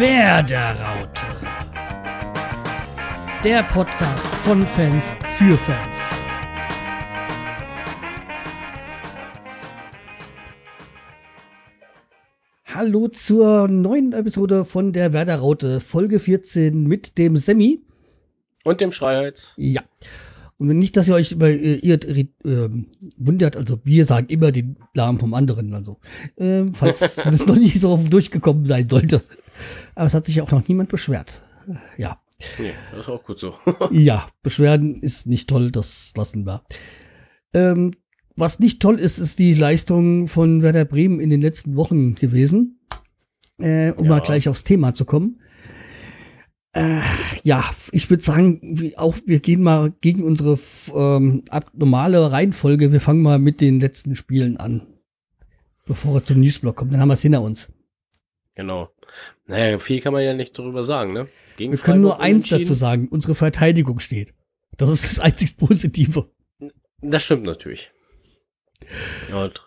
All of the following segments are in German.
Werderaute. Der Podcast von Fans für Fans. Hallo zur neuen Episode von der Werderaute, Folge 14 mit dem Semi. Und dem Schreihals. Ja. Und wenn nicht, dass ihr euch über äh, ihr äh, wundert, also wir sagen immer den Namen vom anderen, also äh, falls das noch nicht so durchgekommen sein sollte. Aber es hat sich auch noch niemand beschwert. Ja. Nee, das ist auch gut so. ja, Beschwerden ist nicht toll, das lassen wir. Ähm, was nicht toll ist, ist die Leistung von Werder Bremen in den letzten Wochen gewesen. Äh, um Ja. mal gleich aufs Thema zu kommen. Äh, ja, ich würde sagen, wie auch wir gehen mal gegen unsere ähm, normale Reihenfolge. Wir fangen mal mit den letzten Spielen an, bevor wir zum Newsblock kommen. Dann haben wir es hinter uns. Genau. Naja, viel kann man ja nicht darüber sagen, ne? Gegen Wir können nur Freiburg eins dazu sagen: Unsere Verteidigung steht. Das ist das einzig Positive. Das stimmt natürlich. Ja, tr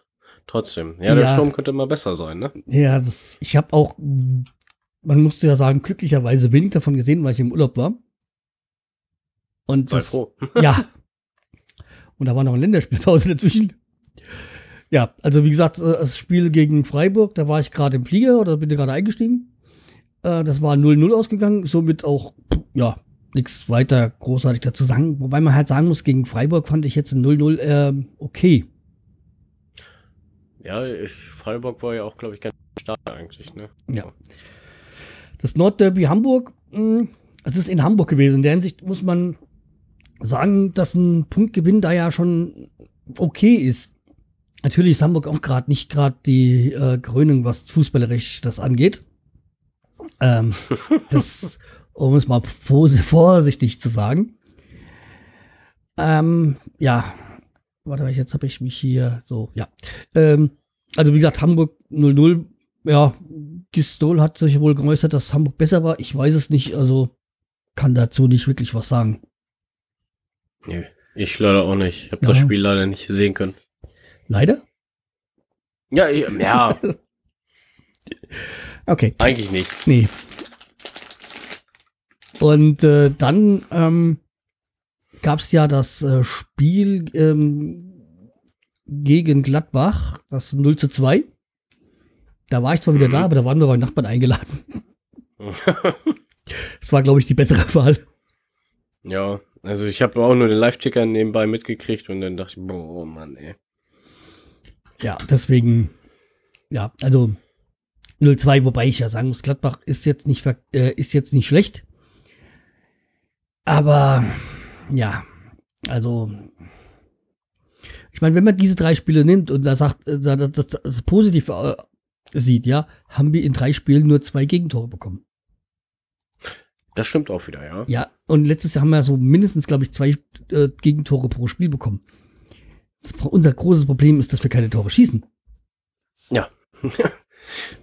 trotzdem. Ja, der Ja. Sturm könnte mal besser sein, ne? Ja, das, ich habe auch, man musste ja sagen, glücklicherweise wenig davon gesehen, weil ich im Urlaub war. Und Sei das, froh. ja. Und da war noch eine Länderspielpause dazwischen. Ja, also wie gesagt, äh, das Spiel gegen Freiburg, da war ich gerade im Flieger oder bin gerade eingestiegen. Äh, Das war 0-0 ausgegangen, somit auch, ja, nichts weiter großartig dazu sagen. Wobei man halt sagen muss, gegen Freiburg fand ich jetzt ein 0-0 ähm, okay. Ja, ich, Freiburg war ja auch, glaube ich, ganz stark eigentlich, ne? Ja. Das Nordderby Hamburg, mh, es ist in Hamburg gewesen. In der Hinsicht muss man sagen, dass ein Punktgewinn da ja schon okay ist. Natürlich ist Hamburg auch gerade nicht gerade die äh, Krönung, was fußballerisch das angeht. Ähm, das, um es mal vors- vorsichtig zu sagen. Ähm, ja, warte mal, jetzt habe ich mich hier so, ja. Ähm, also wie gesagt, Hamburg 0-0, ja, Gistol hat sich wohl geäußert, dass Hamburg besser war. Ich weiß es nicht, also kann dazu nicht wirklich was sagen. Nee, ich leider auch nicht. Ich habe Ja. das Spiel leider nicht sehen können. Leider? Ja, ja, Okay, eigentlich nicht. nee. Und äh, dann ähm, gab es ja das äh, Spiel ähm, gegen Gladbach, das 0 zu 2. Da war ich zwar wieder Mhm. da, aber da waren wir bei Nachbarn eingeladen. Das war, glaube ich, die bessere Wahl. ja, also ich habe auch nur den Live-Ticker nebenbei mitgekriegt und dann dachte ich, boah, Mann, ey. Ja, deswegen, ja, also 0-2, wobei ich ja sagen muss, Gladbach ist jetzt nicht, äh, ist jetzt nicht schlecht. Aber ja, also ich meine, wenn man diese drei Spiele nimmt und da sagt, äh, da- das, das, das positiv äh, sieht, ja, haben wir in drei Spielen nur zwei Gegentore bekommen. Das stimmt auch wieder, ja. Ja, und letztes Jahr haben wir so mindestens, glaube ich, zwei äh, Gegentore pro Spiel bekommen. Das, unser großes Problem ist, dass wir keine Tore schießen. Ja.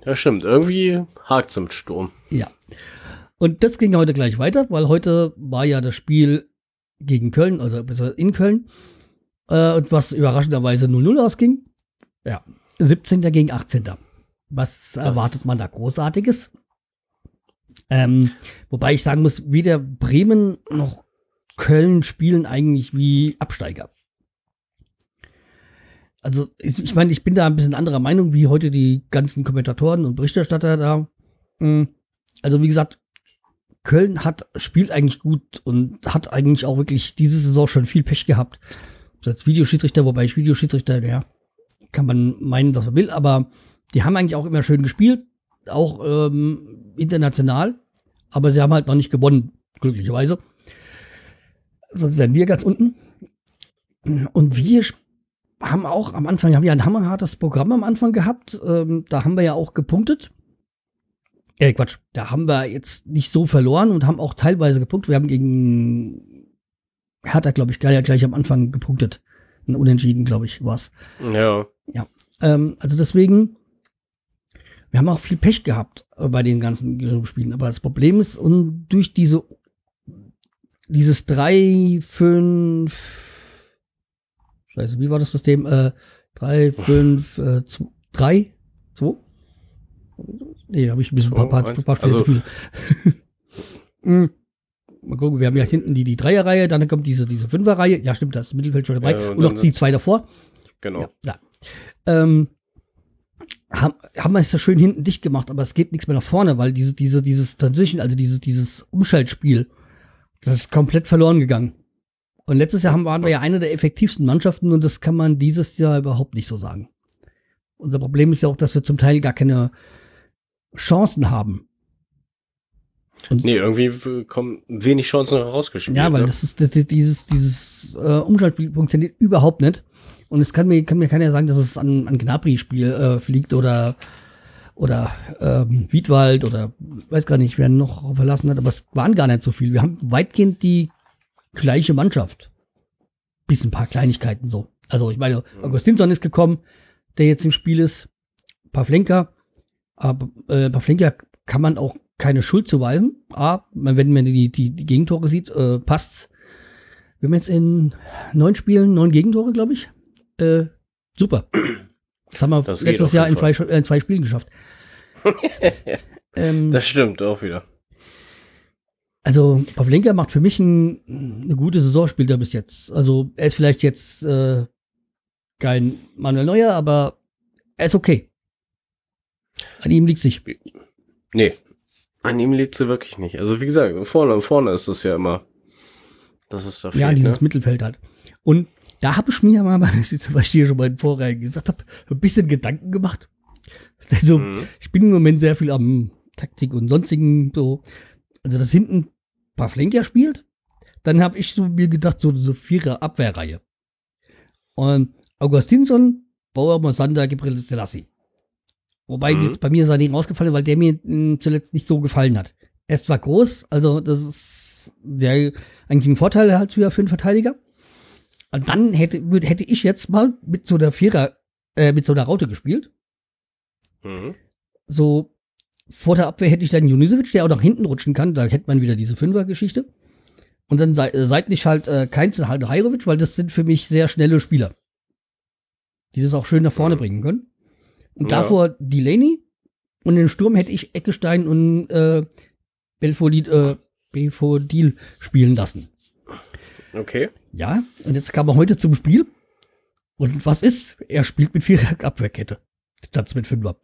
das stimmt. Irgendwie hakt's im Sturm. Ja. Und das ging heute gleich weiter, weil heute war ja das Spiel gegen Köln, also besser in Köln, äh, und was überraschenderweise 0-0 ausging. Ja. 17. gegen 18. Was erwartet man da Großartiges? Ähm, wobei ich sagen muss, weder Bremen noch Köln spielen eigentlich wie Absteiger. Also, ich, meine, ich bin da ein bisschen anderer Meinung, wie heute die ganzen Kommentatoren und Berichterstatter da. Mm. Also, wie gesagt, Köln hat, spielt eigentlich gut und hat eigentlich auch wirklich diese Saison schon viel Pech gehabt. Als Videoschiedsrichter, wobei ich Videoschiedsrichter, ja, kann man meinen, was man will, aber die haben eigentlich auch immer schön gespielt, auch ähm, international, aber sie haben halt noch nicht gewonnen, glücklicherweise. Sonst wären wir ganz unten. Und wir sp- haben auch am Anfang, haben ja ein hammerhartes Programm am Anfang gehabt. Ähm, da haben wir ja auch gepunktet. Äh, Quatsch, da haben wir jetzt nicht so verloren und haben auch teilweise gepunktet. Wir haben gegen Hertha, glaube ich, gleich, gleich am Anfang gepunktet. Ein Unentschieden, glaube ich, war's. Ja. Ähm, also deswegen, wir haben auch viel Pech gehabt äh, bei den ganzen Spielen. Aber das Problem ist, und durch diese, dieses 3, 5, Scheiße, wie war das System? Äh, 3, 5, äh, 3, 2? Nee, habe ich ein bisschen ein paar, paar, paar Spiele also- zu viele. Hm. Mal gucken, wir haben ja hinten die, die Dreierreihe, dann kommt diese, diese Fünferreihe. Ja, stimmt, da ist das Mittelfeld schon dabei. Ja, und und noch die zwei davor. Genau. Ja, ja. Ähm, haben, haben wir es ja schön hinten dicht gemacht, aber es geht nichts mehr nach vorne, weil diese, diese, dieses Transition, also dieses, dieses Umschaltspiel, das ist komplett verloren gegangen. Und letztes Jahr haben, waren wir ja eine der effektivsten Mannschaften und das kann man dieses Jahr überhaupt nicht so sagen. Unser Problem ist ja auch, dass wir zum Teil gar keine Chancen haben. Nee, irgendwie kommen wenig Chancen herausgespielt. Ja, weil ne? das ist das, dieses dieses äh, Umschaltspiel funktioniert überhaupt nicht. Und es kann mir kann mir keiner sagen, dass es an an Gnabry-Spiel äh, fliegt oder oder ähm, Wiedwald oder weiß gar nicht, wer noch verlassen hat, aber es waren gar nicht so viel. Wir haben weitgehend die gleiche Mannschaft. Bis ein paar Kleinigkeiten so. Also ich meine, Augustinsson ist gekommen, der jetzt im Spiel ist. Pavlenka. Aber äh, Pavlenka kann man auch keine Schuld zuweisen. A, wenn man die, die, die Gegentore sieht, äh, passt's. Wir haben jetzt in neun Spielen neun Gegentore, glaube ich. Äh, super. Das haben wir Das letztes Jahr in zwei, äh, in zwei Spielen geschafft. ähm, Das stimmt auch wieder. Also Pavlenka macht für mich ein, eine gute Saison, spielt er bis jetzt. Also er ist vielleicht jetzt äh, kein Manuel Neuer, aber er ist okay. An ihm liegt sich. Nee. An ihm liegt sie wirklich nicht. Also wie gesagt, vorne, vorne ist es ja immer. Das ist da Ja, fehlt, dieses ne? Mittelfeld halt. Und da habe ich mir mal, was ich hier schon mal in Vorreihen gesagt habe, ein bisschen Gedanken gemacht. Also, Mhm. ich bin im Moment sehr viel am Taktik und sonstigen so. Also, dass hinten Pavlenka spielt, dann habe ich so mir gedacht, so so vierer Abwehrreihe. Und Augustinsson, Bauer, Mosander, Gabriel Selassie. Wobei Mhm. jetzt bei mir Sané rausgefallen, weil der mir mh, zuletzt nicht so gefallen hat. Er ist zwar groß, also das ist der eigentlich ein Vorteil halt für, für einen Verteidiger. Und dann hätte, hätte ich jetzt mal mit so einer Vierer, äh, mit so einer Raute gespielt. Mhm. So vor der Abwehr hätte ich dann Junisovic, der auch nach hinten rutschen kann. Da hätte man wieder diese Fünfer-Geschichte. Und dann sei, äh, seitlich halt äh, Keins und halt Hajrovic, weil das sind für mich sehr schnelle Spieler. Die das auch schön nach vorne Mhm. bringen können. Und Ja. davor Delaney. Und in den Sturm hätte ich Eckestein und äh, Belfodil, äh, Belfodil spielen lassen. Okay. Ja, und jetzt kam er heute zum Spiel. Und was ist? Er spielt mit vierer Abwehrkette. Statt mit Fünfer.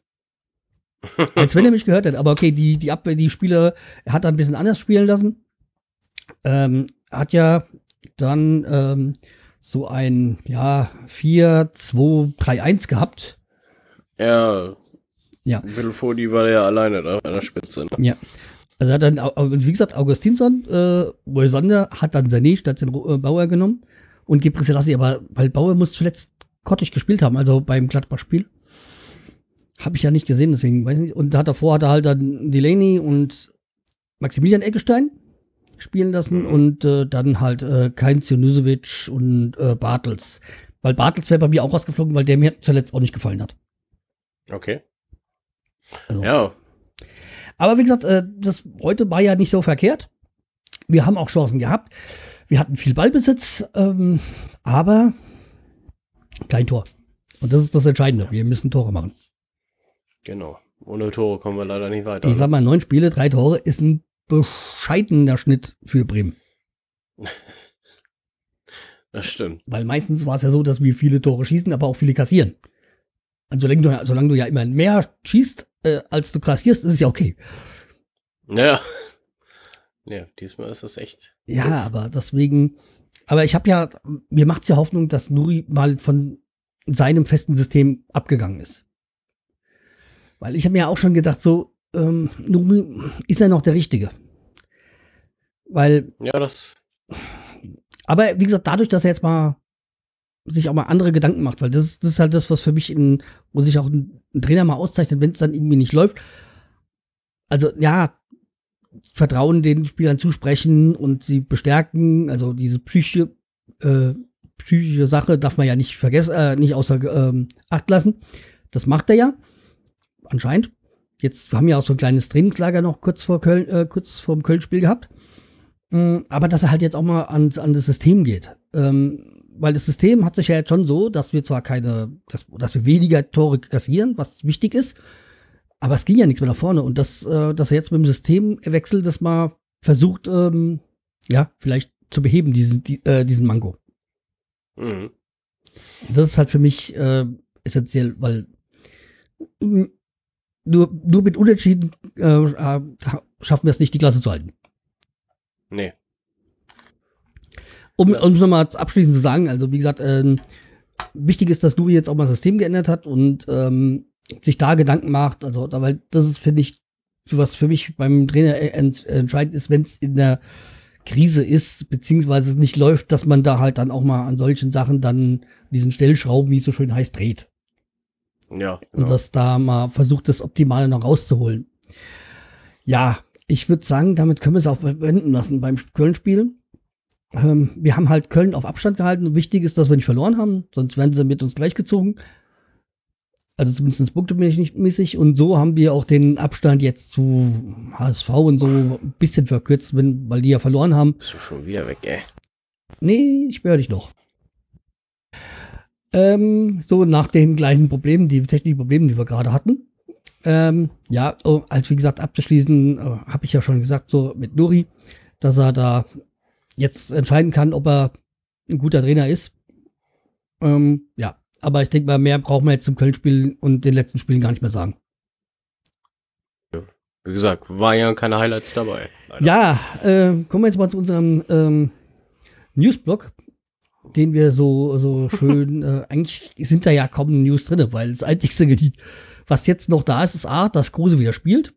Als wenn er mich gehört hätte. Aber okay, die, die Abwehr, die Spieler, er hat er ein bisschen anders spielen lassen. Ähm, hat ja dann ähm, so ein, ja, 4, 2, 3, 1 gehabt. Ja. Ja. Belfodi war ja alleine da an der Spitze. Ne? Ja. Also hat dann, wie gesagt, Augustinsson, äh, Moisander hat dann Sané statt den äh, Bauer genommen und Gebre Selassie, aber weil Bauer muss zuletzt grottig gespielt haben, also beim Gladbach-Spiel. Habe ich ja nicht gesehen, deswegen weiß ich nicht. Und hat davor hat er halt dann Delaney und Maximilian Eggestein spielen lassen Mhm. und äh, dann halt äh, Kein Zionusovic und äh, Bartels. Weil Bartels wäre bei mir auch rausgeflogen, weil der mir zuletzt auch nicht gefallen hat. Okay. Also- Ja. Aber wie gesagt, äh, das heute war ja nicht so verkehrt. Wir haben auch Chancen gehabt. Wir hatten viel Ballbesitz, ähm, aber kein Tor. Und das ist das Entscheidende. Wir müssen Tore machen. Genau. Ohne Tore kommen wir leider nicht weiter. ne? Ich sag mal, neun Spiele, drei Tore ist ein bescheidener Schnitt für Bremen. Das stimmt. Weil meistens war es ja so, dass wir viele Tore schießen, aber auch viele kassieren. Und solange du, solange du ja immer mehr schießt, äh, als du kassierst, ist es ja okay. Ja. Ja, diesmal ist das echt. Ja, aber deswegen, aber ich habe ja, mir macht's ja Hoffnung, dass Nuri mal von seinem festen System abgegangen ist. Weil ich habe mir auch schon gedacht, so, ähm, Nuri ist er noch der Richtige. Weil, Ja, das. aber wie gesagt, dadurch, dass er jetzt mal sich auch mal andere Gedanken macht, weil das ist, das ist halt das, was für mich in, wo sich auch ein, ein Trainer mal auszeichnet, wenn es dann irgendwie nicht läuft. Also, ja, Vertrauen den Spielern zusprechen und sie bestärken, also diese Psyche, äh, psychische Sache darf man ja nicht vergessen, äh, nicht außer ähm, Acht lassen. Das macht er ja, anscheinend. Jetzt haben wir ja auch so ein kleines Trainingslager noch kurz vor Köln, äh, kurz vor dem Köln-Spiel gehabt. Mm, Aber dass er halt jetzt auch mal ans, an das System geht. Ähm, weil das System hat sich ja jetzt schon so, dass wir zwar keine, dass, dass wir weniger Tore kassieren, was wichtig ist, Aber es ging ja nichts mehr nach vorne. Und das, äh, dass er jetzt mit dem Systemwechsel das mal versucht, ähm, ja, vielleicht zu beheben, diesen, die, äh, diesen Manko. Mhm. Das ist halt für mich äh, essentiell, weil nur, nur mit Unentschieden äh, äh, schaffen wir es nicht, die Klasse zu halten. Nee. Um um es nochmal abschließend zu sagen, also wie gesagt, ähm, wichtig ist, dass Nuri jetzt auch mal das System geändert hat und ähm, sich da Gedanken macht. Also, weil das ist, finde ich, was für mich beim Trainer äh, ent, entscheidend ist, wenn es in der Krise ist, beziehungsweise es nicht läuft, dass man da halt dann auch mal an solchen Sachen dann diesen Stellschrauben, wie es so schön heißt, dreht. Ja. und Genau. das da mal versucht, das Optimale noch rauszuholen. Ja, ich würde sagen, damit können wir es auch bewenden lassen beim Köln-Spiel. Ähm, wir haben halt Köln auf Abstand gehalten. Wichtig ist, dass wir nicht verloren haben, sonst werden sie mit uns gleichgezogen. Also zumindest punktemäßig. Und so haben wir auch den Abstand jetzt zu HSV und so ein bisschen verkürzt, wenn, weil die ja verloren haben. Bist du schon wieder weg, ey. Nee, ich höre dich noch. Ähm, so nach den gleichen Problemen, die technischen Problemen, die wir gerade hatten. Ähm, ja, oh, als wie gesagt abzuschließen, äh, habe ich ja schon gesagt, so mit Nuri, dass er da jetzt entscheiden kann, ob er ein guter Trainer ist. Ähm, ja, aber ich denke mal, mehr brauchen wir jetzt zum Köln-Spiel und den letzten Spielen gar nicht mehr sagen. Wie gesagt, waren ja keine Highlights dabei. leider. Ja, äh, kommen wir jetzt mal zu unserem ähm, Newsblog, den wir so, so schön, äh, eigentlich sind da ja kaum News drin, weil das Einzige, was jetzt noch da ist, ist A, dass Kruse wieder spielt.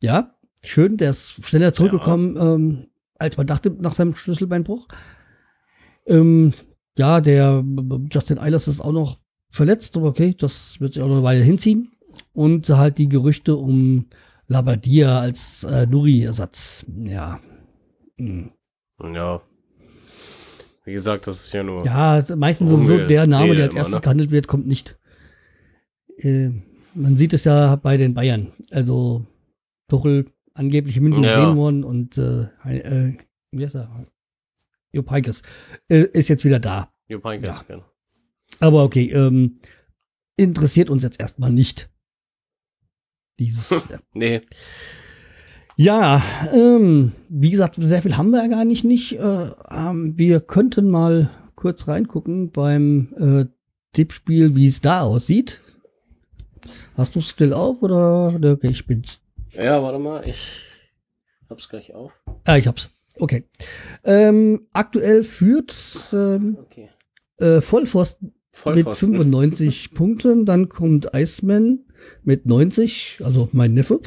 Ja, schön, der ist schneller zurückgekommen, ähm, als man dachte nach seinem Schlüsselbeinbruch. Ähm, ja, der Justin Eilers ist auch noch verletzt, aber okay, das wird sich auch noch eine Weile hinziehen. Und halt die Gerüchte um Labadia als äh, Nuri-Ersatz. Ja. Hm. Ja. Wie gesagt, das ist ja nur. Ja, meistens ist so, der Name, der als immer, erstes ne? gehandelt wird, kommt nicht. Äh, man sieht es ja bei den Bayern. Also Tuchel angeblich in München Ja. gesehen worden und äh, äh, wie heißt er? Jupp Heynckes äh, ist jetzt wieder da. Jupp Heynckes, Ja. genau. Aber okay, ähm, interessiert uns jetzt erstmal nicht. Dieses. Nee, Ja, ähm, wie gesagt, sehr viel haben wir ja gar nicht. nicht. Äh, ähm, wir könnten mal kurz reingucken beim äh, Tippspiel, wie es da aussieht. Hast du es still auf oder? Okay, ich bin's. ja, warte mal, ich hab's gleich auf. Ah, ich hab's. Okay. Ähm, aktuell führt ähm, Okay. äh, Vollpfosten mit Vollpfosten. 95 Punkten. Dann kommt Iceman mit 90, also mein Neffe.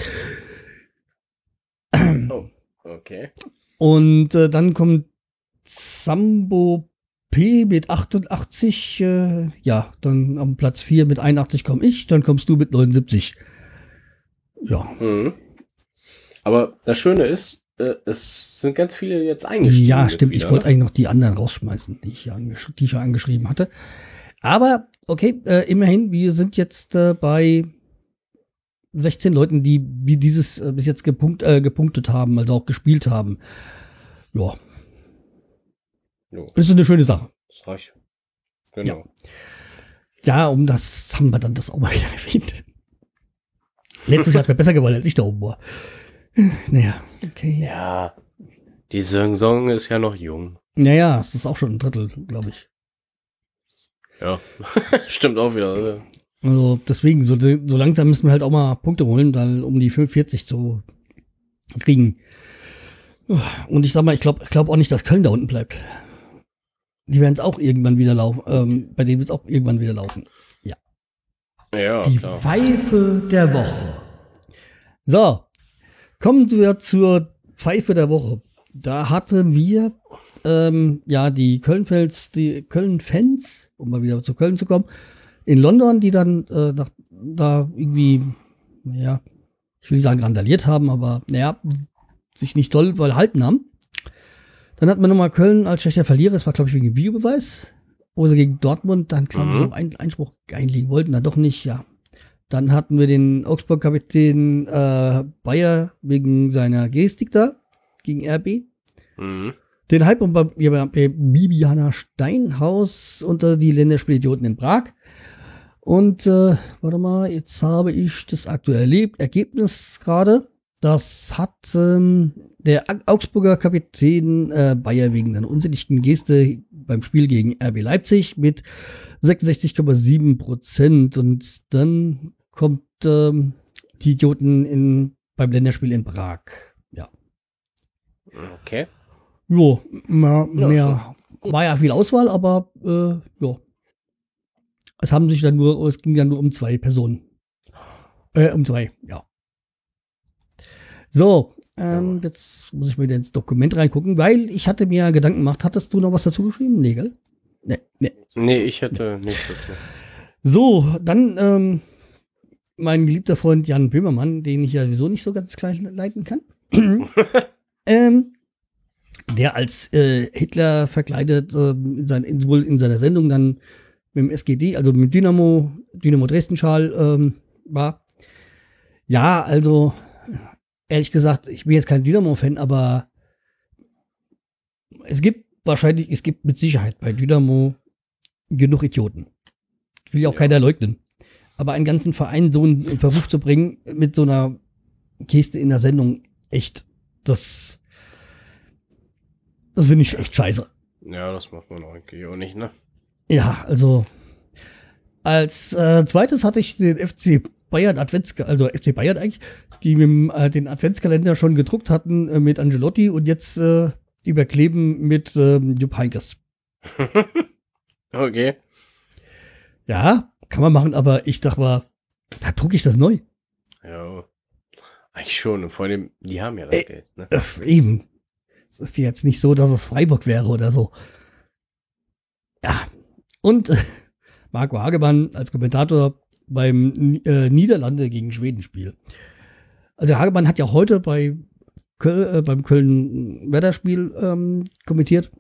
Oh, okay. Und äh, dann kommt Sambo P mit 88. Äh, ja, dann am Platz 4 mit 81 komme ich. Dann kommst du mit 79. Ja. Mhm. Aber das Schöne ist, äh, es sind ganz viele jetzt eingestiegen. Ja, stimmt. Ich wieder, wollte ne? eigentlich noch die anderen rausschmeißen, die ich, ja angesch die ich ja angeschrieben hatte. Aber okay, äh, immerhin, wir sind jetzt äh, bei 16 Leuten, die wie dieses äh, bis jetzt gepunkt, äh, gepunktet haben, also auch gespielt haben. Ja, Jo, das ist eine schöne Sache. das reicht. Genau. Ja, um das haben wir dann das auch mal wieder erwähnt. Letztes Jahr hat mir besser gewollt, als ich da oben war. Naja, okay. Ja. Die Saison ist ja noch jung. Naja, es ist auch schon ein Drittel, glaube ich. Ja. Stimmt auch wieder. oder? Also deswegen, so, so langsam müssen wir halt auch mal Punkte holen, dann um die 45 zu kriegen. Und ich sag mal, ich glaube ich glaub auch nicht, dass Köln da unten bleibt. Die werden es auch irgendwann wieder laufen. Ähm, bei denen wird es auch irgendwann wieder laufen. Ja, Die klar. Pfeife der Woche. So, kommen wir zur Pfeife der Woche. Da hatten wir ähm, ja die Köln-Fans, die Köln-Fans, um mal wieder zu Köln zu kommen, in London, die dann äh, nach, da irgendwie, ja, ich will nicht sagen randaliert haben, aber naja, sich nicht toll halten haben. Dann hat man nochmal Köln als schlechter Verlierer, das war glaube ich wegen Videobeweis, wo sie gegen Dortmund dann glaube ich Mhm. einen Einspruch einlegen wollten, dann doch nicht, ja. Dann hatten wir den Augsburg-Kapitän äh, Bayer wegen seiner Gestik da gegen RB. Mhm. Den Hype um bei Bibiana Steinhaus unter die Länderspielidioten in Prag. Und äh, warte mal, jetzt habe ich das aktuelle Ergebnis gerade. Das hat ähm, der Augsburger Kapitän äh, Bayer wegen seiner unsinnigen Geste beim Spiel gegen RB Leipzig mit 66,7 Prozent. Und dann kommt ähm, die Idioten in, beim Länderspiel in Prag. Ja. Okay. Jo, mehr, Ja, mehr war ja viel Auswahl, aber äh, ja. Es haben sich dann nur, es ging dann nur um zwei Personen. Äh, um zwei, ja. So, ähm, jetzt muss ich mal wieder ins Dokument reingucken, weil ich hatte mir Gedanken gemacht, hattest du noch was dazu geschrieben? Nee, gell? Nee, nee. Nee, ich hätte nicht wirklich. So, dann ähm, mein geliebter Freund Jan Böhmermann, den ich ja sowieso nicht so ganz klein leiten kann. ähm, der als äh, Hitler verkleidet äh, in, sein, in, wohl in seiner Sendung dann mit dem SGD, also mit Dynamo, Dynamo Dresden-Schal ähm, war. Ja, also ehrlich gesagt, ich bin jetzt kein Dynamo-Fan, aber es gibt wahrscheinlich, es gibt mit Sicherheit bei Dynamo genug Idioten. Will ja auch Ja. keiner leugnen. Aber einen ganzen Verein so in, in Verruf zu bringen mit so einer Geste in der Sendung, echt, das, das finde ich echt scheiße. Ja, das macht man eigentlich auch nicht, ne? Ja, also als äh, zweites hatte ich den FC Bayern Adventskalender, also FC Bayern eigentlich, die mit dem, äh, den Adventskalender schon gedruckt hatten äh, mit Angelotti und jetzt äh, überkleben mit ähm, Jupp Heynckes. Okay. Ja, kann man machen, aber ich dachte mal, da drucke ich das neu. Ja. Eigentlich schon. Und vor allem, die haben ja das Ey. Geld, ne? Das eben. Es ist jetzt nicht so, dass es Freiburg wäre oder so. Ja. Und Marco Hagemann als Kommentator beim äh, Niederlande gegen Schweden Spiel. Also Hagemann hat ja heute bei Köl, äh, beim Köln-Werder-Spiel ähm, kommentiert.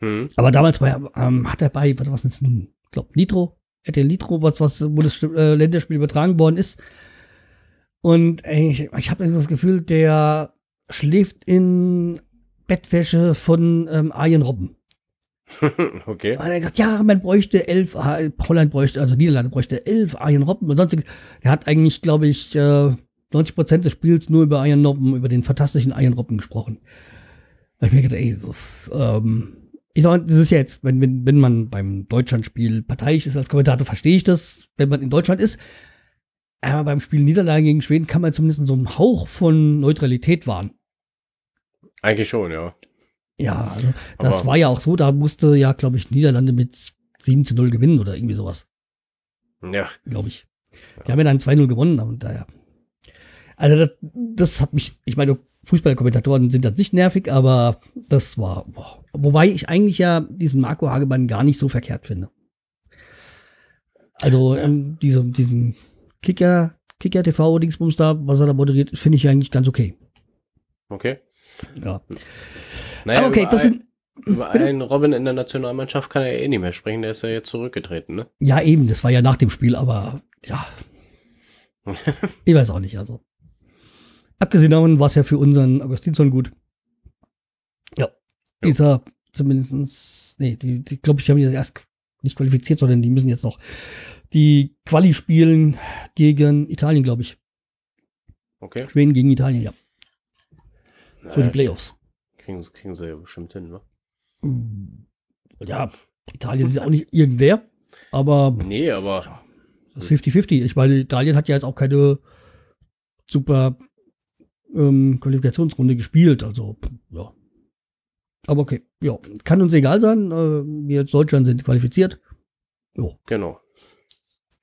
Hm. Aber damals bei, ähm, hat er bei, was was ist denn, ich glaube, Nitro, RTL Nitro, was, was, wo das äh, Länderspiel übertragen worden ist. Und ey, ich, ich habe das Gefühl, der schläft in Bettwäsche von ähm, Arjen Robben. okay. Und er gesagt, ja, man bräuchte elf, äh, Holland bräuchte, also Niederlande bräuchte elf Arjen Robben und sonstiges. Er hat eigentlich, glaube ich, äh, 90 Prozent des Spiels nur über Arjen Robben, über den fantastischen Arjen Robben gesprochen. Da ich mir gedacht, ey, das ist, ähm, ich sag, das ist ja jetzt, wenn, wenn, wenn man beim Deutschlandspiel parteiisch ist als Kommentator, verstehe ich das, wenn man in Deutschland ist. Aber beim Spiel Niederlande gegen Schweden kann man zumindest so einen Hauch von Neutralität wahren. Eigentlich schon, ja. Ja, also das Aber- war ja auch so, da musste ja, glaube ich, Niederlande mit 7 zu 0 gewinnen oder irgendwie sowas, Ja. glaube ich. Die haben ja dann 2-0 gewonnen und daher. Also das, das hat mich, ich meine, Fußballkommentatoren sind dann nicht nervig, aber das war, boah. wobei ich eigentlich ja diesen Marco Hagemann gar nicht so verkehrt finde. Also ähm, diese, diesen Kicker, Kicker TV Dingsbums da, was er da moderiert, finde ich eigentlich ganz okay. Okay. Ja. Naja, okay, über ein- sind, Über einen Robin in der Nationalmannschaft kann er ja eh nicht mehr sprechen, der ist ja jetzt zurückgetreten, ne? Ja, eben, das war ja nach dem Spiel, aber ja. ich weiß auch nicht, also. Abgesehen davon war es ja für unseren Augustinsson gut. Ja. Jo. Ist er zumindestens, nee, die, die glaube ich, haben jetzt erst nicht qualifiziert, sondern die müssen jetzt noch die Quali spielen gegen Italien, glaube ich. Okay. Schweden gegen Italien, ja. Für die Playoffs. Kriegen, sie- kriegen sie ja bestimmt hin, ne? Ja, Italien ist ja auch nicht irgendwer, aber Nee, aber Das ist 50-50. Ich meine, Italien hat ja jetzt auch keine super ähm, Qualifikationsrunde gespielt. Also, ja. Aber okay, ja. Kann uns egal sein. Äh, wir als Deutschland sind qualifiziert. Jo. genau.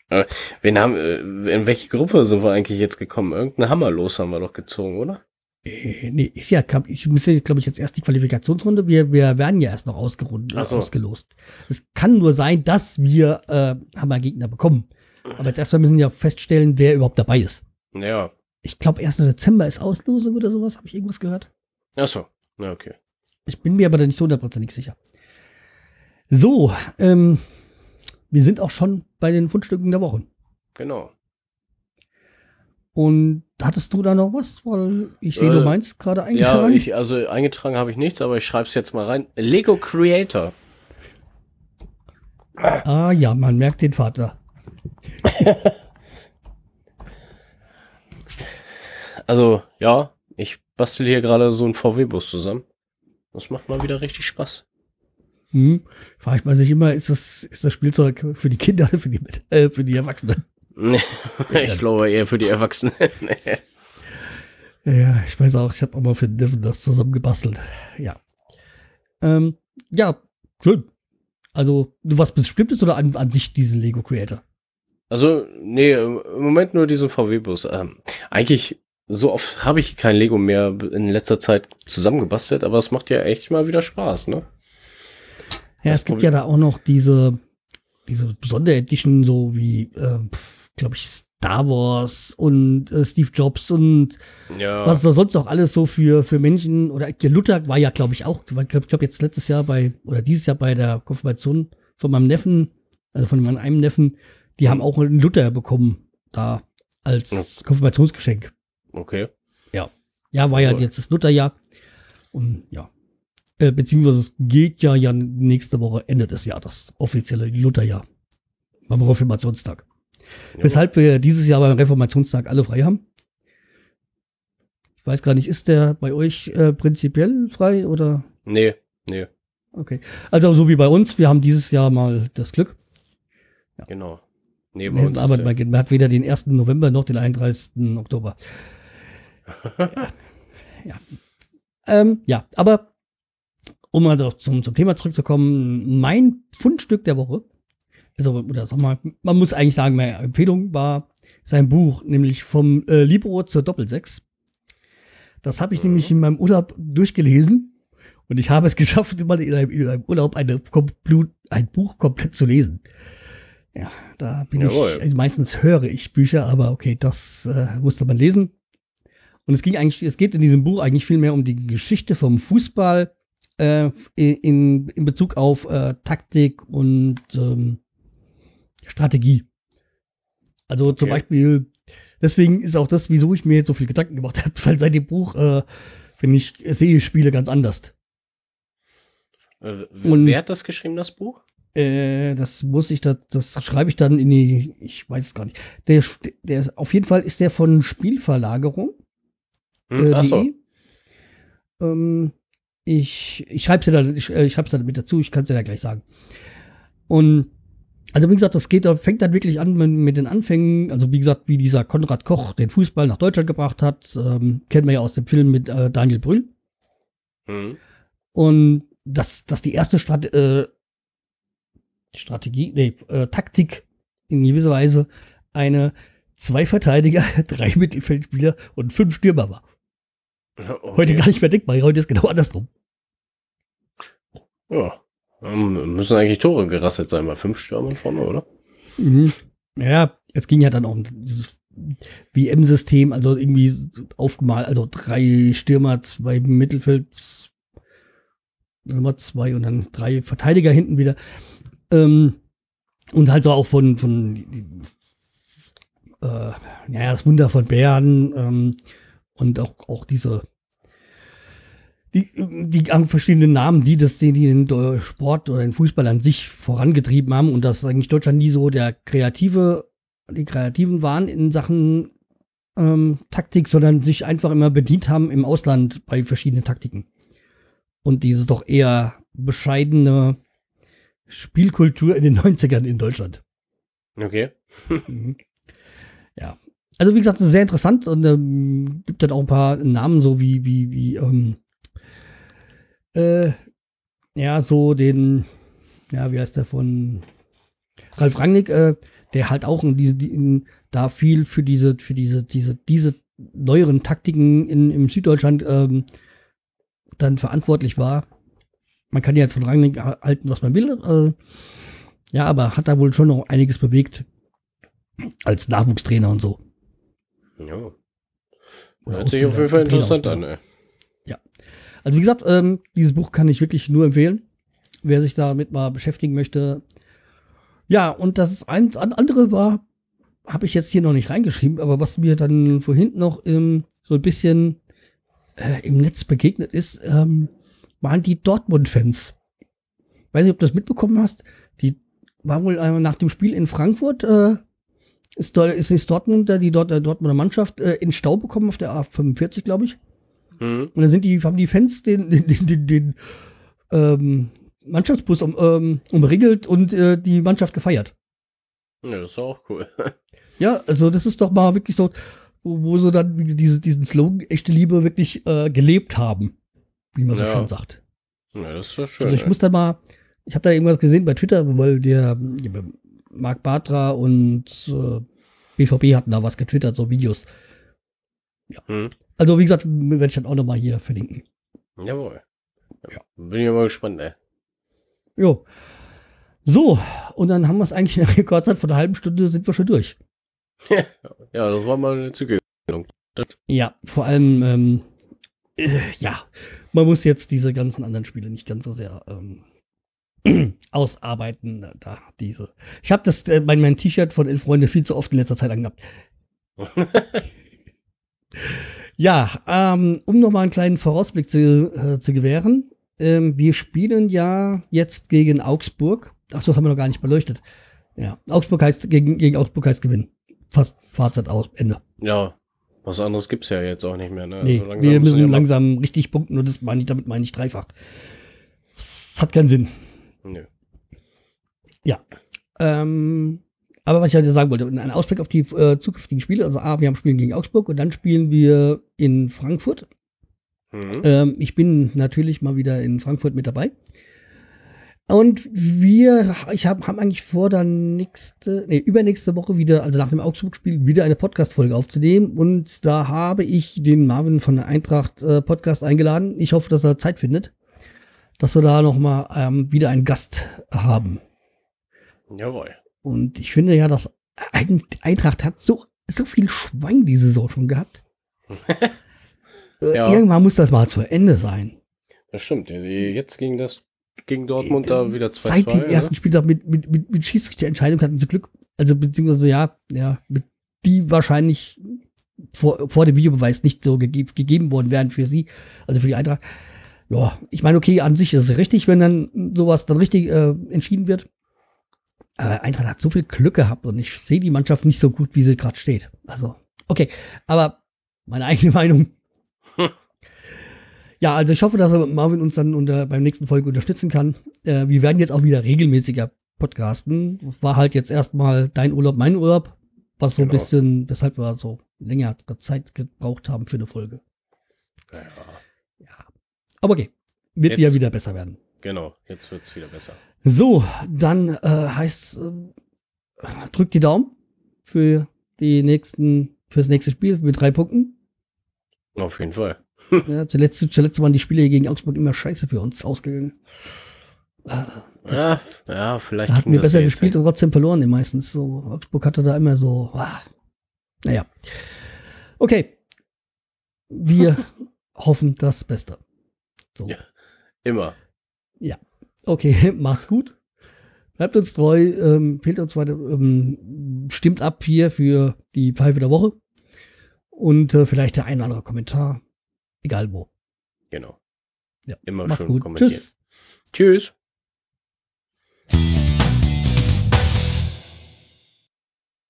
Äh, wen haben, äh, in welche Gruppe sind wir eigentlich jetzt gekommen? Irgendein Hammerlos haben wir doch gezogen, oder? Äh, nee, ich, ja, ich müsste, glaube ich, jetzt erst die Qualifikationsrunde. Wir, wir werden ja erst noch ausgerundet, Ach so. ausgelost. Es kann nur sein, dass wir äh, Hammergegner bekommen. Aber jetzt erstmal müssen wir ja feststellen, wer überhaupt dabei ist. Ja. Ich glaube, 1. Dezember ist Auslosung oder sowas. Habe ich irgendwas gehört? Achso. Na, okay. Ich bin mir aber da nicht so hundertprozentig sicher. So, ähm, wir sind auch schon bei den Fundstücken der Woche. Genau. Und hattest du da noch was? Weil ich sehe, Äh, du meinst gerade Ja, eingetragen. ich, also eingetragen habe ich nichts, aber ich schreibe es jetzt mal rein. Lego Creator. ah ja, man merkt den Vater. also, ja, ich bastel hier gerade so einen VW-Bus zusammen. Das macht mal wieder richtig Spaß. Hm. Fragt man sich immer, ist das, ist das Spielzeug für die Kinder oder für die, äh, für die Erwachsenen? Nee, ich glaube eher für die Erwachsenen. ja, ich weiß auch, ich habe auch mal für Neffen das zusammengebastelt. Ja. Ähm, ja, schön. Also, du was Bestimmtes oder an, an sich diesen Lego Creator? Also, nee, im Moment nur diesen VW-Bus. Ähm, eigentlich, so oft habe ich kein Lego mehr in letzter Zeit zusammengebastelt, aber es macht ja echt mal wieder Spaß, ne? Ja, das es gibt ja da auch noch diese, diese Sonderedition, so wie, äh, glaube ich, Star Wars und äh, Steve Jobs und ja. was da sonst auch alles so für, für Menschen oder der Luther war ja, glaube ich, auch, ich glaube glaub jetzt letztes Jahr bei, oder dieses Jahr bei der Konfirmation von meinem Neffen, also von meinem einen Neffen, die haben auch einen Luther bekommen, da als ja. Konfirmationsgeschenk. Okay. Ja. Ja, war ja jetzt das Lutherjahr. Und ja. Äh, beziehungsweise es geht ja, ja nächste Woche Ende des Jahres, das offizielle Lutherjahr. Beim Reformationstag. Ja. Weshalb wir dieses Jahr beim Reformationstag alle frei haben. Ich weiß gar nicht, ist der bei euch äh, prinzipiell frei oder? Nee, nee. Okay. Also so wie bei uns, wir haben dieses Jahr mal das Glück. Ja. Genau. Nee, bei uns Arbeit, ja. man hat weder den 1. November noch den 31. Oktober. ja. Ja. Ähm, ja, aber um mal zum, zum Thema zurückzukommen, mein Fundstück der Woche also, oder sag mal, man muss eigentlich sagen, meine Empfehlung war sein Buch, nämlich vom äh, Libro zur Doppelsechs. Das habe ich mhm. nämlich in meinem Urlaub durchgelesen und ich habe es geschafft, immer in einem, in einem Urlaub eine, ein Buch komplett zu lesen. Ja, da bin Jawohl. ich, also meistens höre ich Bücher, aber okay, das äh, musste man lesen. Und es ging eigentlich, es geht in diesem Buch eigentlich viel mehr um die Geschichte vom Fußball äh, in, in Bezug auf äh, Taktik und ähm, Strategie. Also zum Beispiel, deswegen ist auch das, wieso ich mir jetzt so viel Gedanken gemacht habe, weil seit dem Buch, äh, finde ich, sehe Spiele ganz anders. Äh, Und, wer hat das geschrieben, das Buch? Äh, das muss ich, das, das schreibe ich dann in die, ich weiß es gar nicht. Der, der auf jeden Fall ist der von Spielverlagerung. Hm, äh, achso. Ähm, ich ich schreibe es ja dann, ich, äh, ich es dann mit dazu, ich kann es ja gleich sagen. Und also wie gesagt, das geht, fängt dann wirklich an mit, mit, den Anfängen. Also wie gesagt, wie dieser Konrad Koch den Fußball nach Deutschland gebracht hat, ähm, kennen wir ja aus dem Film mit äh, Daniel Brühl. Mhm. Und dass, dass die erste Strat äh, Strategie, nee, äh, Taktik in gewisser Weise eine zwei Verteidiger, drei Mittelfeldspieler und fünf Stürmer war. Okay. Heute gar nicht mehr denkbar, heute ist genau andersrum. Ja. Ähm, müssen eigentlich Tore gerasselt sein bei fünf Stürmern vorne, oder? Mhm. Ja, es ging ja dann auch um dieses WM-System, also irgendwie aufgemalt, also drei Stürmer, zwei Mittelfeld, Nummer zwei und dann drei Verteidiger hinten wieder. Ähm, und halt so auch von, von äh, ja, das Wunder von Bern ähm, und auch, auch diese die, die verschiedenen Namen, die das, die den Sport oder den Fußball an sich vorangetrieben haben und dass eigentlich Deutschland nie so der kreative, die Kreativen waren in Sachen ähm, Taktik, sondern sich einfach immer bedient haben im Ausland bei verschiedenen Taktiken. Und diese doch eher bescheidene Spielkultur in den 90ern in Deutschland. Okay. Mhm. ja. Also wie gesagt, sehr interessant und ähm, gibt dann auch ein paar Namen, so wie, wie, wie ähm, äh, ja, so den, ja, wie heißt der von Ralf Rangnick, äh, der halt auch in diese, in, da viel für diese, für diese, diese, diese neueren Taktiken in, im Süddeutschland ähm, dann verantwortlich war. Man kann ja jetzt von Rangnick halten, was man will. Äh, ja, aber hat da wohl schon noch einiges bewegt. Als Nachwuchstrainer und so. Ja. Hört sich auf jeden Fall interessant an, ey. Also wie gesagt, ähm, dieses Buch kann ich wirklich nur empfehlen, wer sich damit mal beschäftigen möchte. Ja, und das ein, andere war, habe ich jetzt hier noch nicht reingeschrieben, aber was mir dann vorhin noch ähm, so ein bisschen äh, im Netz begegnet ist, ähm, waren die Dortmund-Fans. Weiß nicht, ob du das mitbekommen hast. Die war wohl einmal nach dem Spiel in Frankfurt, äh, ist, ist, ist Dortmund, die dort, äh, Dortmunder Mannschaft äh, in Stau bekommen auf der A45, glaube ich. Hm. Und dann sind die, haben die Fans den, den, den, den, den ähm, Mannschaftsbus um, ähm, umringelt und äh, die Mannschaft gefeiert. Ja, das ist auch cool. Ja, also das ist doch mal wirklich so, wo, wo sie dann diese, diesen Slogan echte Liebe wirklich äh, gelebt haben, wie man so Ja. schön sagt. Ja, das ist doch schön. Also ich ey. muss da mal, ich habe da irgendwas gesehen bei Twitter, weil der Marc Bartra und äh, BVB hatten da was getwittert, so Videos. Hm. Also wie gesagt, werde ich dann auch noch mal hier verlinken. Jawohl. Ja. Bin ich mal gespannt, ey. Jo. So, und dann haben wir es eigentlich in einer Rekordzeit von einer halben Stunde sind wir schon durch. Ja, das war mal eine zügige. Ja, vor allem, ähm, äh, ja, man muss jetzt diese ganzen anderen Spiele nicht ganz so sehr ähm, ausarbeiten. Da diese. Ich habe das äh, mein, mein T-Shirt von Elf Freunde viel zu oft in letzter Zeit angehabt. Ja, ähm, um nochmal einen kleinen Vorausblick zu, äh, zu gewähren. Ähm, wir spielen ja jetzt gegen Augsburg. Ach so, das haben wir noch gar nicht beleuchtet. Ja, Augsburg heißt, gegen, gegen Augsburg heißt gewinnen. Fast Fazit aus, Ende. ja, was anderes gibt's ja jetzt auch nicht mehr, ne? Nee, Also wir müssen ja langsam richtig punkten und das meine ich, damit meine ich dreifach. Das hat keinen Sinn. Nö. Ähm, aber was ich heute sagen wollte, ein Ausblick auf die äh, zukünftigen Spiele. Also A, wir haben Spielen gegen Augsburg und dann spielen wir in Frankfurt. Hm. Ähm, ich bin natürlich mal wieder in Frankfurt mit dabei. Und wir, ich habe hab eigentlich vor, dann nächste, nee, übernächste Woche wieder, also nach dem Augsburg-Spiel, wieder eine Podcast-Folge aufzunehmen. Und da habe ich den Marvin von der Eintracht äh, Podcast eingeladen. Ich hoffe, dass er Zeit findet, dass wir da noch mal ähm, wieder einen Gast haben. Jawohl. Und ich finde ja, dass Ein- Eintracht hat so, so viel Schwein diese Saison schon gehabt. Äh, Ja. Irgendwann muss das mal zu Ende sein. Das stimmt. Jetzt ging das gegen Dortmund da wieder 2-2. Seit dem ersten Spieltag mit, mit, mit, mit Schiedsrichterentscheidung hatten sie Glück. Also beziehungsweise ja, ja, die wahrscheinlich vor, vor dem Videobeweis nicht so gege gegeben worden wären für sie, also für die Eintracht. Ja, ich meine, okay, an sich ist es richtig, wenn dann sowas dann richtig äh, entschieden wird. Aber Eintracht hat so viel Glück gehabt und ich sehe die Mannschaft nicht so gut, wie sie gerade steht. Also, okay, aber meine eigene Meinung. Hm. Ja, also ich hoffe, dass Marvin uns dann unter, beim nächsten Folge unterstützen kann. Äh, wir werden jetzt auch wieder regelmäßiger podcasten. War halt jetzt erstmal dein Urlaub, mein Urlaub, was so ein Genau. bisschen, weshalb wir so längere Zeit gebraucht haben für eine Folge. Ja, Ja. Aber okay, wird Jetzt- ja wieder besser werden. Genau. Jetzt wird's wieder besser. So, dann äh, heißt äh, drückt die Daumen für die nächsten, fürs nächste Spiel mit drei Punkten. Auf jeden Fall. Ja, zuletzt, zuletzt waren die Spiele gegen Augsburg immer scheiße für uns ausgegangen. Äh, Ja, ja vielleicht Da hatten wir besser gespielt und trotzdem verloren, die meistens. So, Augsburg hatte da immer so. Ah. Naja. Okay. Wir hoffen das Beste. So. Ja. Immer. Ja, okay, macht's gut. Bleibt uns treu, ähm, fehlt uns weiter, ähm, stimmt ab hier für die Pfeife der Woche. Und äh, vielleicht der ein oder andere Kommentar, egal wo. Genau. Ja. Immer Macht's schön gut. kommentieren. Tschüss. Tschüss.